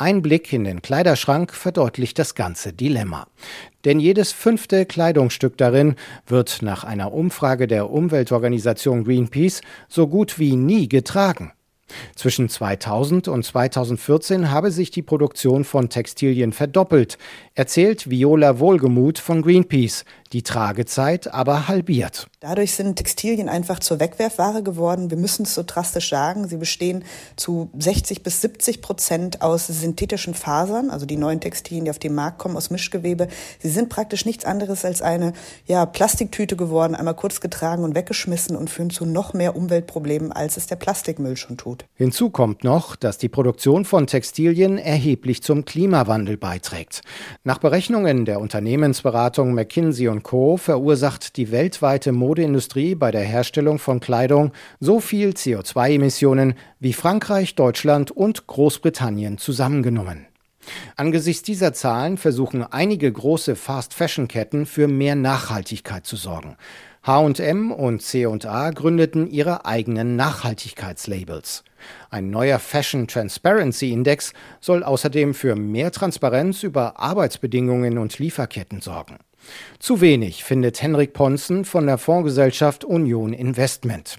Ein Blick in den Kleiderschrank verdeutlicht das ganze Dilemma. Denn jedes fünfte Kleidungsstück darin wird nach einer Umfrage der Umweltorganisation Greenpeace so gut wie nie getragen. Zwischen 2000 und 2014 habe sich die Produktion von Textilien verdoppelt, erzählt Viola Wohlgemuth von Greenpeace, die Tragezeit aber halbiert. Dadurch sind Textilien einfach zur Wegwerfware geworden. Wir müssen es so drastisch sagen. Sie bestehen zu 60 bis 70 Prozent aus synthetischen Fasern, also die neuen Textilien, die auf den Markt kommen, aus Mischgewebe. Sie sind praktisch nichts anderes als eine ja, Plastiktüte geworden, einmal kurz getragen und weggeschmissen und führen zu noch mehr Umweltproblemen, als es der Plastikmüll schon tut. Hinzu kommt noch, dass die Produktion von Textilien erheblich zum Klimawandel beiträgt. Nach Berechnungen der Unternehmensberatung McKinsey Co. verursacht die weltweite Modeindustrie bei der Herstellung von Kleidung so viel CO2-Emissionen wie Frankreich, Deutschland und Großbritannien zusammengenommen. Angesichts dieser Zahlen versuchen einige große Fast-Fashion-Ketten für mehr Nachhaltigkeit zu sorgen. H&M und C&A gründeten ihre eigenen Nachhaltigkeitslabels. Ein neuer Fashion Transparency Index soll außerdem für mehr Transparenz über Arbeitsbedingungen und Lieferketten sorgen. Zu wenig findet Henrik Ponzen von der Fondsgesellschaft Union Investment.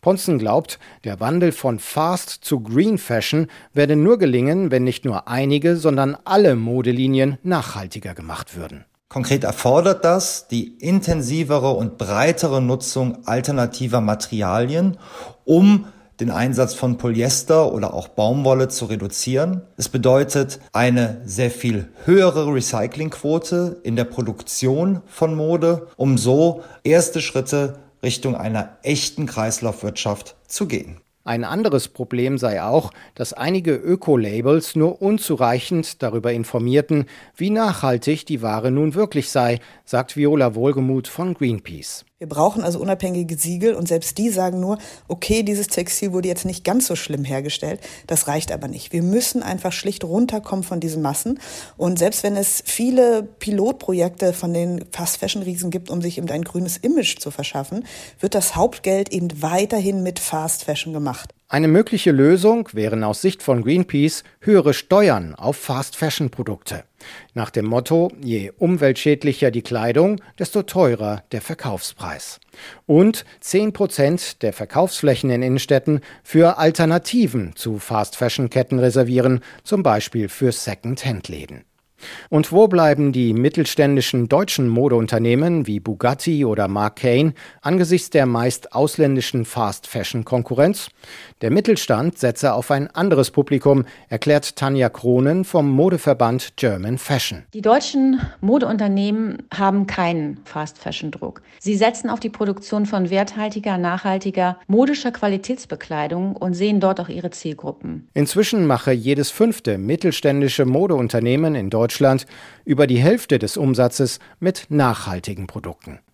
Ponzen glaubt, der Wandel von Fast zu Green Fashion werde nur gelingen, wenn nicht nur einige, sondern alle Modelinien nachhaltiger gemacht würden. Konkret erfordert das die intensivere und breitere Nutzung alternativer Materialien, um den Einsatz von Polyester oder auch Baumwolle zu reduzieren. Es bedeutet eine sehr viel höhere Recyclingquote in der Produktion von Mode, um so erste Schritte Richtung einer echten Kreislaufwirtschaft zu gehen. Ein anderes Problem sei auch, dass einige Öko-Labels nur unzureichend darüber informierten, wie nachhaltig die Ware nun wirklich sei, sagt Viola Wohlgemuth von Greenpeace. Wir brauchen also unabhängige Siegel und selbst die sagen nur, okay, dieses Textil wurde jetzt nicht ganz so schlimm hergestellt, das reicht aber nicht. Wir müssen einfach schlicht runterkommen von diesen Massen und selbst wenn es viele Pilotprojekte von den Fast Fashion Riesen gibt, um sich eben ein grünes Image zu verschaffen, wird das Hauptgeld eben weiterhin mit Fast Fashion gemacht. Eine mögliche Lösung wären aus Sicht von Greenpeace höhere Steuern auf Fast-Fashion-Produkte. Nach dem Motto, je umweltschädlicher die Kleidung, desto teurer der Verkaufspreis. Und 10 Prozent der Verkaufsflächen in Innenstädten für Alternativen zu Fast-Fashion-Ketten reservieren, zum Beispiel für Second-Hand-Läden. Und wo bleiben die mittelständischen deutschen Modeunternehmen wie Bugatti oder Mark Kane angesichts der meist ausländischen Fast-Fashion-Konkurrenz? Der Mittelstand setze auf ein anderes Publikum, erklärt Tanja Kronen vom Modeverband German Fashion. Die deutschen Modeunternehmen haben keinen Fast-Fashion-Druck. Sie setzen auf die Produktion von werthaltiger, nachhaltiger, modischer Qualitätsbekleidung und sehen dort auch ihre Zielgruppen. Inzwischen mache jedes fünfte mittelständische Modeunternehmen in Deutschland Deutschland über die Hälfte des Umsatzes mit nachhaltigen Produkten.